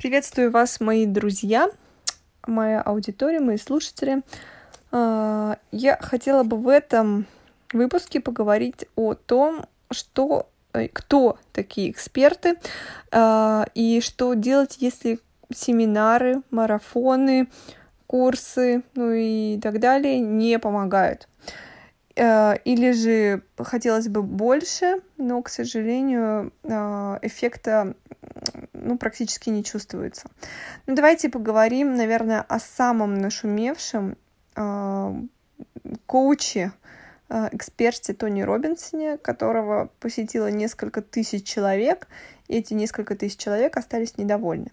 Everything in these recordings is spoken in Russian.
Приветствую вас, мои друзья, моя аудитория, мои слушатели. А, я хотела бы в этом выпуске поговорить о том, что, э, кто такие эксперты а, и что делать, если семинары, марафоны, курсы, ну и так далее не помогают. Э, или же хотелось бы больше, но, к сожалению, эффекта ну, практически не чувствуется. Ну, давайте поговорим, наверное, о самом нашумевшем э, коуче, эксперте Тони Робинсоне, которого посетило несколько тысяч человек, и эти несколько тысяч человек остались недовольны.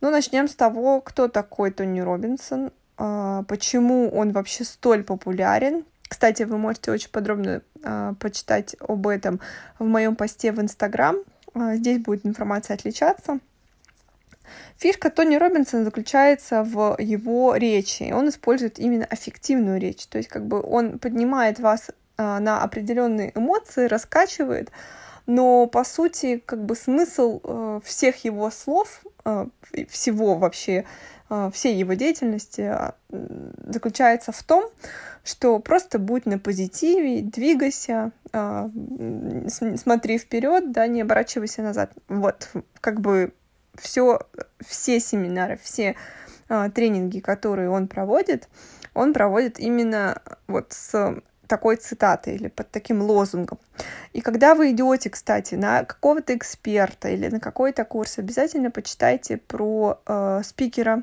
Ну, начнем с того, кто такой Тони Робинсон, почему он вообще столь популярен, кстати, вы можете очень подробно э, почитать об этом в моем посте в Инстаграм. Э, здесь будет информация отличаться. Фишка Тони Робинсона заключается в его речи. Он использует именно аффективную речь. То есть как бы он поднимает вас э, на определенные эмоции, раскачивает, но по сути как бы смысл э, всех его слов, э, всего вообще, э, всей его деятельности э, заключается в том, что просто будь на позитиве, двигайся, э, смотри вперед, да, не оборачивайся назад. Вот, как бы все, все семинары, все э, тренинги, которые он проводит, он проводит именно вот с такой цитатой или под таким лозунгом. И когда вы идете, кстати, на какого-то эксперта или на какой-то курс, обязательно почитайте про э, спикера,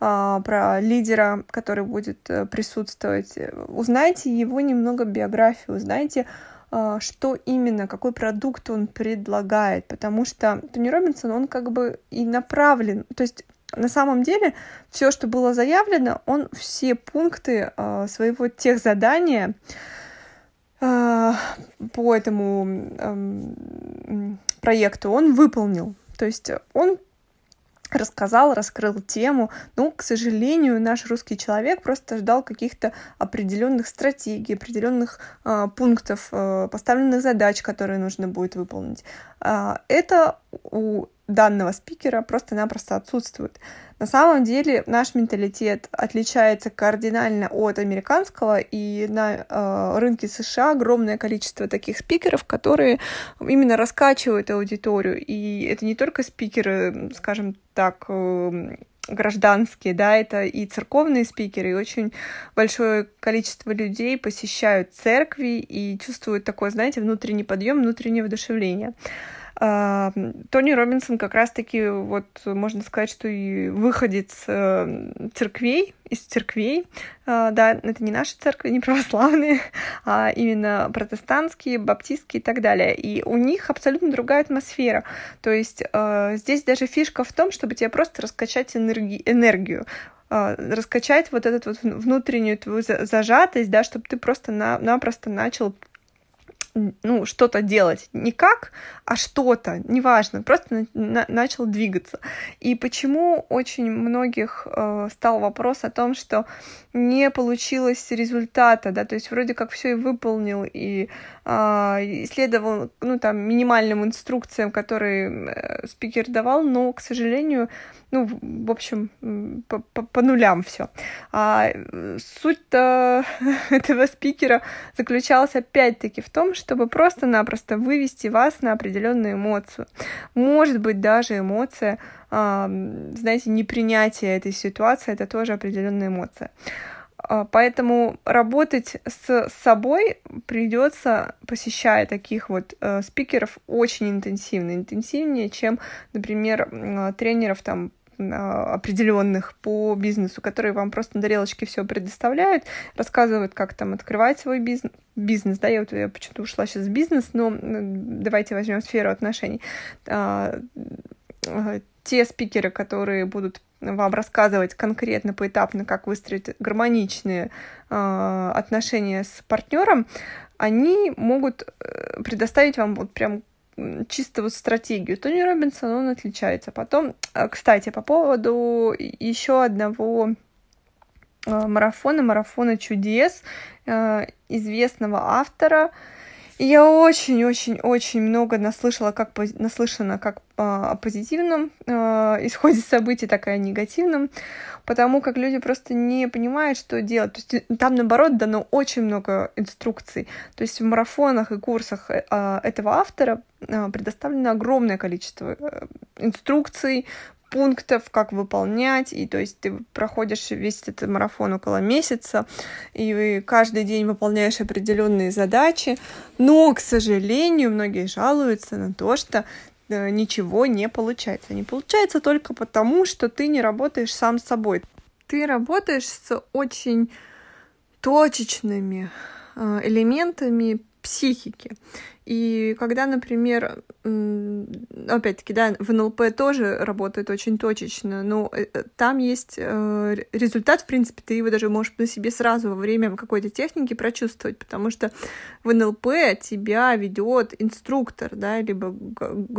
э, про лидера, который будет э, присутствовать. Узнайте его немного биографию, узнайте, э, что именно, какой продукт он предлагает, потому что Тони Робинсон, он как бы и направлен, то есть на самом деле, все, что было заявлено, он все пункты э, своего тех задания э, по этому э, проекту он выполнил. То есть он рассказал, раскрыл тему. Но, к сожалению, наш русский человек просто ждал каких-то определенных стратегий, определенных э, пунктов, э, поставленных задач, которые нужно будет выполнить. Э, это у данного спикера просто-напросто отсутствует. На самом деле наш менталитет отличается кардинально от американского, и на э, рынке США огромное количество таких спикеров, которые именно раскачивают аудиторию. И это не только спикеры, скажем так, э, гражданские, да, это и церковные спикеры, и очень большое количество людей посещают церкви и чувствуют такое, знаете, внутренний подъем, внутреннее вдохновление. А, Тони Робинсон как раз-таки, вот можно сказать, что и выходец э, церквей, из церквей. А, да, это не наши церкви, не православные, а именно протестантские, баптистские и так далее. И у них абсолютно другая атмосфера. То есть э, здесь даже фишка в том, чтобы тебе просто раскачать энерги- энергию раскачать вот эту вот внутреннюю твою зажатость, да, чтобы ты просто-напросто начал ну, что-то делать. Не как, а что-то, неважно, просто на начал двигаться. И почему очень многих э, стал вопрос о том, что не получилось результата, да, то есть вроде как все и выполнил, и э, исследовал, ну, там, минимальным инструкциям, которые э, спикер давал, но, к сожалению, ну, в общем, по, по, по нулям все. А суть-то этого спикера заключалась опять-таки в том, чтобы просто-напросто вывести вас на определенную эмоцию. Может быть, даже эмоция, знаете, непринятие этой ситуации, это тоже определенная эмоция. А, поэтому работать с собой придется, посещая таких вот э, спикеров, очень интенсивно, интенсивнее, чем, например, тренеров там определенных по бизнесу, которые вам просто на тарелочке все предоставляют, рассказывают, как там открывать свой бизнес. Бизнес, да, я вот я почему-то ушла сейчас в бизнес, но давайте возьмем сферу отношений. А, а, те спикеры, которые будут вам рассказывать конкретно, поэтапно, как выстроить гармоничные отношения с партнером, они могут э, предоставить вам вот прям чисто вот стратегию. Тони Робинсон, он отличается. Потом, э, кстати, по поводу еще одного э, марафона, марафона чудес, э, известного автора. Я очень-очень-очень много наслышала, как, наслышана, как о позитивном э, исходе событий, так и о негативном, потому как люди просто не понимают, что делать. То есть э, там, наоборот, дано очень много инструкций. То есть в марафонах и курсах э, этого автора предоставлено огромное количество инструкций, пунктов, как выполнять, и то есть ты проходишь весь этот марафон около месяца, и каждый день выполняешь определенные задачи, но, к сожалению, многие жалуются на то, что э, ничего не получается. Не получается только потому, что ты не работаешь сам с собой. Ты работаешь с очень точечными э, элементами психики. И когда, например, опять-таки, да, в НЛП тоже работает очень точечно, но э, э, там есть э, результат, в принципе, ты его даже можешь на себе сразу во время какой-то техники прочувствовать, потому что в НЛП тебя ведет инструктор, да, либо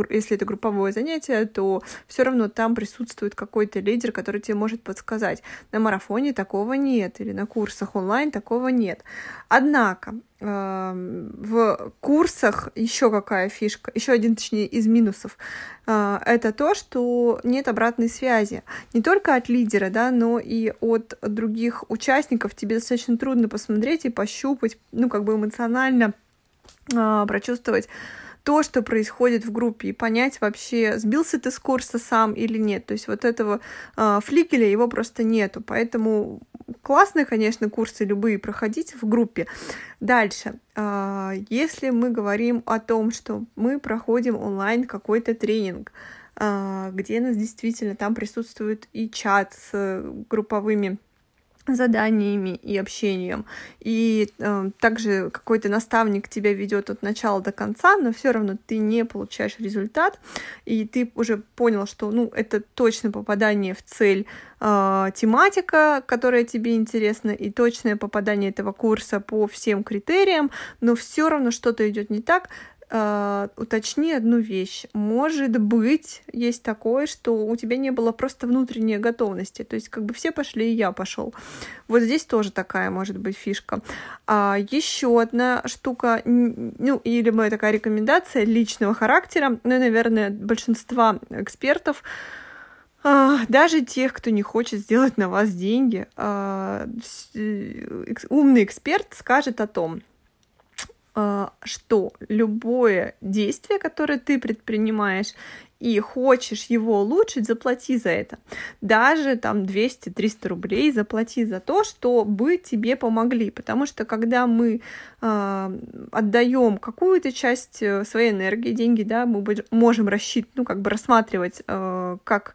если это групповое занятие, то все равно там присутствует какой-то лидер, который тебе может подсказать. На марафоне такого нет, или на курсах онлайн такого нет. Однако, в курсах еще какая фишка, еще один, точнее, из минусов, а, это то, что нет обратной связи. Не только от лидера, да, но и от других участников. Тебе достаточно трудно посмотреть и пощупать, ну, как бы эмоционально а, прочувствовать то, что происходит в группе, и понять вообще, сбился ты с курса сам или нет. То есть вот этого э, фликеля его просто нету. Поэтому классные, конечно, курсы любые проходить в группе. Дальше, э, если мы говорим о том, что мы проходим онлайн какой-то тренинг, э, где нас действительно там присутствует и чат с групповыми заданиями и общением. И э, также какой-то наставник тебя ведет от начала до конца, но все равно ты не получаешь результат, и ты уже понял, что ну, это точно попадание в цель э, тематика, которая тебе интересна, и точное попадание этого курса по всем критериям, но все равно что-то идет не так, Uh, уточни одну вещь. Может быть, есть такое, что у тебя не было просто внутренней готовности. То есть, как бы все пошли, и я пошел. Вот здесь тоже такая может быть фишка. А еще одна штука, ну, или моя такая рекомендация личного характера, ну, наверное, большинства экспертов, а, даже тех, кто не хочет сделать на вас деньги, а, умный эксперт скажет о том, а, что любое действие, которое ты предпринимаешь, и хочешь его улучшить, заплати за это. Даже там 200-300 рублей заплати за то, чтобы тебе помогли. Потому что когда мы э, отдаем какую-то часть э, своей энергии, деньги, да, мы можем рассчитывать, ну, как бы рассматривать э, как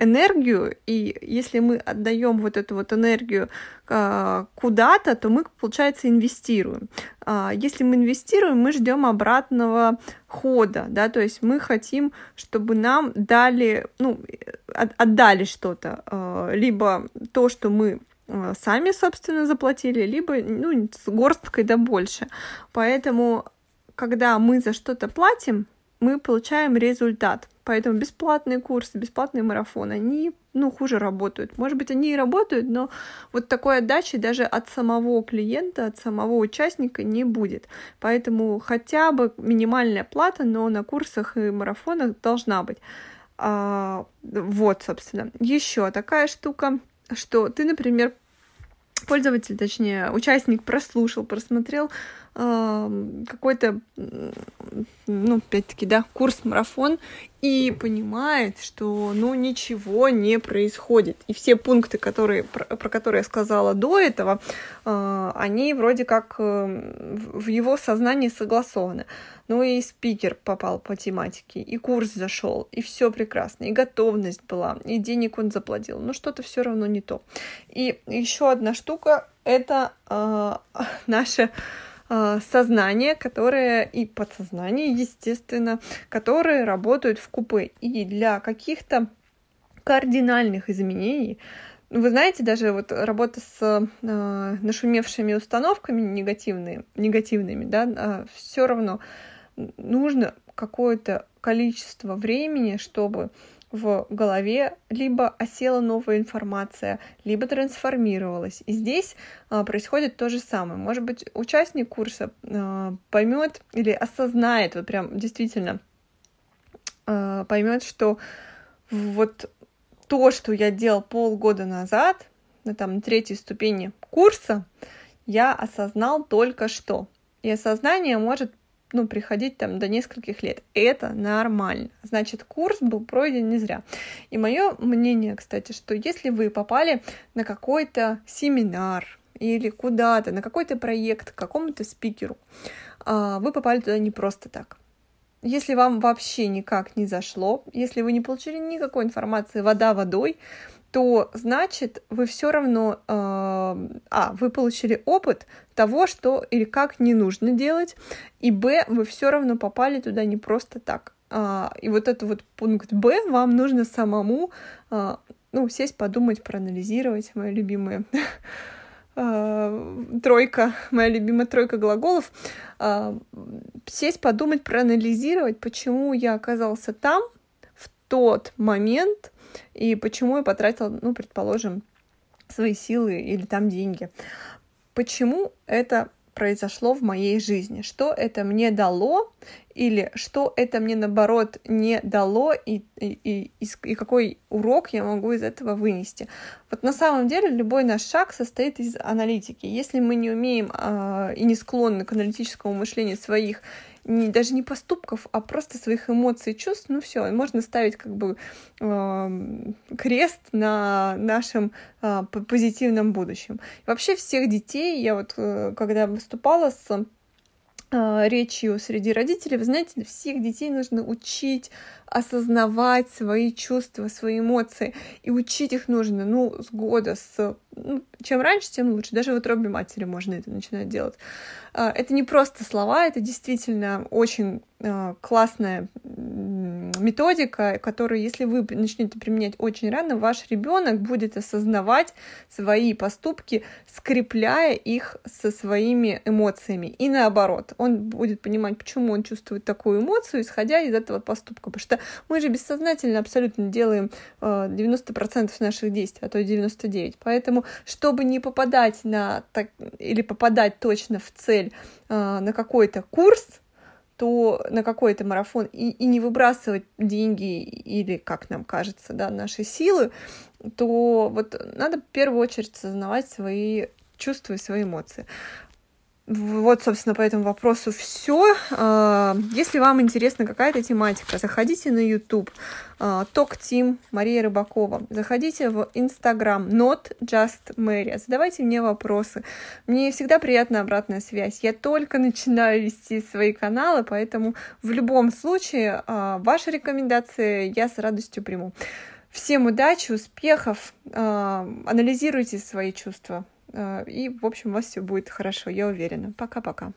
энергию, и если мы отдаем вот эту вот энергию э, куда-то, то мы, получается, инвестируем. Э, если мы инвестируем, мы ждем обратного хода, да, то есть мы хотим, чтобы нам дали, ну, отдали что-то, э, либо то, что мы сами, собственно, заплатили, либо, ну, с горсткой да больше. Поэтому, когда мы за что-то платим, мы получаем результат. Поэтому бесплатные курсы, бесплатные марафоны, они, ну, хуже работают. Может быть, они и работают, но вот такой отдачи даже от самого клиента, от самого участника не будет. Поэтому хотя бы минимальная плата, но на курсах и марафонах должна быть. А, вот, собственно. Еще такая штука, что ты, например, пользователь, точнее, участник прослушал, просмотрел какой-то, ну, опять-таки, да, курс-марафон и понимает, что, ну, ничего не происходит. И все пункты, которые, про, про которые я сказала до этого, э, они вроде как э, в его сознании согласованы. Ну и спикер попал по тематике, и курс зашел, и все прекрасно, и готовность была, и денег он заплатил. Но что-то все равно не то. И еще одна штука это э, наше сознание, которое и подсознание, естественно, которые работают в купе. И для каких-то кардинальных изменений вы знаете, даже вот работа с э, нашумевшими установками негативными, негативными, да, э, все равно нужно какое-то количество времени, чтобы в голове либо осела новая информация, либо трансформировалась. И здесь а, происходит то же самое. Может быть, участник курса а, поймет или осознает, вот прям действительно э, поймет, что вот то, что я делал полгода назад, на там третьей ступени курса, я осознал только что. И осознание может ну, приходить там до нескольких лет. Это нормально. Значит, курс был пройден не зря. И мое мнение, кстати, что если вы попали на какой-то семинар или куда-то, на какой-то проект, к какому-то спикеру, а, вы попали туда не просто так. Если вам вообще никак не зашло, если вы не получили никакой информации вода водой, то значит вы все равно, э, а, вы получили опыт того, что или как не нужно делать, и б, вы все равно попали туда не просто так. А, и вот это вот пункт Б вам нужно самому, а, ну, сесть, подумать, проанализировать, моя любимая а, тройка, моя любимая тройка глаголов, а, сесть, подумать, проанализировать, почему я оказался там тот момент, и почему я потратила, ну, предположим, свои силы или там деньги. Почему это произошло в моей жизни, что это мне дало или что это мне наоборот не дало и, и, и, и какой урок я могу из этого вынести. Вот на самом деле любой наш шаг состоит из аналитики. Если мы не умеем э, и не склонны к аналитическому мышлению своих не, даже не поступков, а просто своих эмоций и чувств, ну все, можно ставить как бы э, крест на нашем э, позитивном будущем. И вообще всех детей, я вот э, когда выступала с речью среди родителей, вы знаете, всех детей нужно учить осознавать свои чувства, свои эмоции. И учить их нужно, ну, с года, с... Ну, чем раньше, тем лучше. Даже в утробе матери можно это начинать делать. А, это не просто слова, это действительно очень а, классная методика, которую, если вы начнете применять очень рано, ваш ребенок будет осознавать свои поступки, скрепляя их со своими эмоциями. И наоборот, он будет понимать, почему он чувствует такую эмоцию, исходя из этого поступка. Потому что мы же бессознательно абсолютно делаем 90% э, наших действий, а то и 99%. Поэтому, чтобы не попадать на так, или попадать точно в цель э, на какой-то курс, то на какой-то марафон и, и не выбрасывать деньги или, как нам кажется, да, наши силы, то вот надо в первую очередь осознавать свои чувства и свои эмоции. Вот, собственно, по этому вопросу все. А, если вам интересна какая-то тематика, заходите на YouTube, Talk Team Мария Рыбакова. Заходите в Instagram Not Just Mary. Задавайте мне вопросы. Мне всегда приятна обратная связь. Я только начинаю вести свои каналы, поэтому в любом случае а, ваши рекомендации я с радостью приму. Всем удачи, успехов, а, анализируйте свои чувства. Э, и, в общем, у вас все будет хорошо, я уверена. Пока-пока.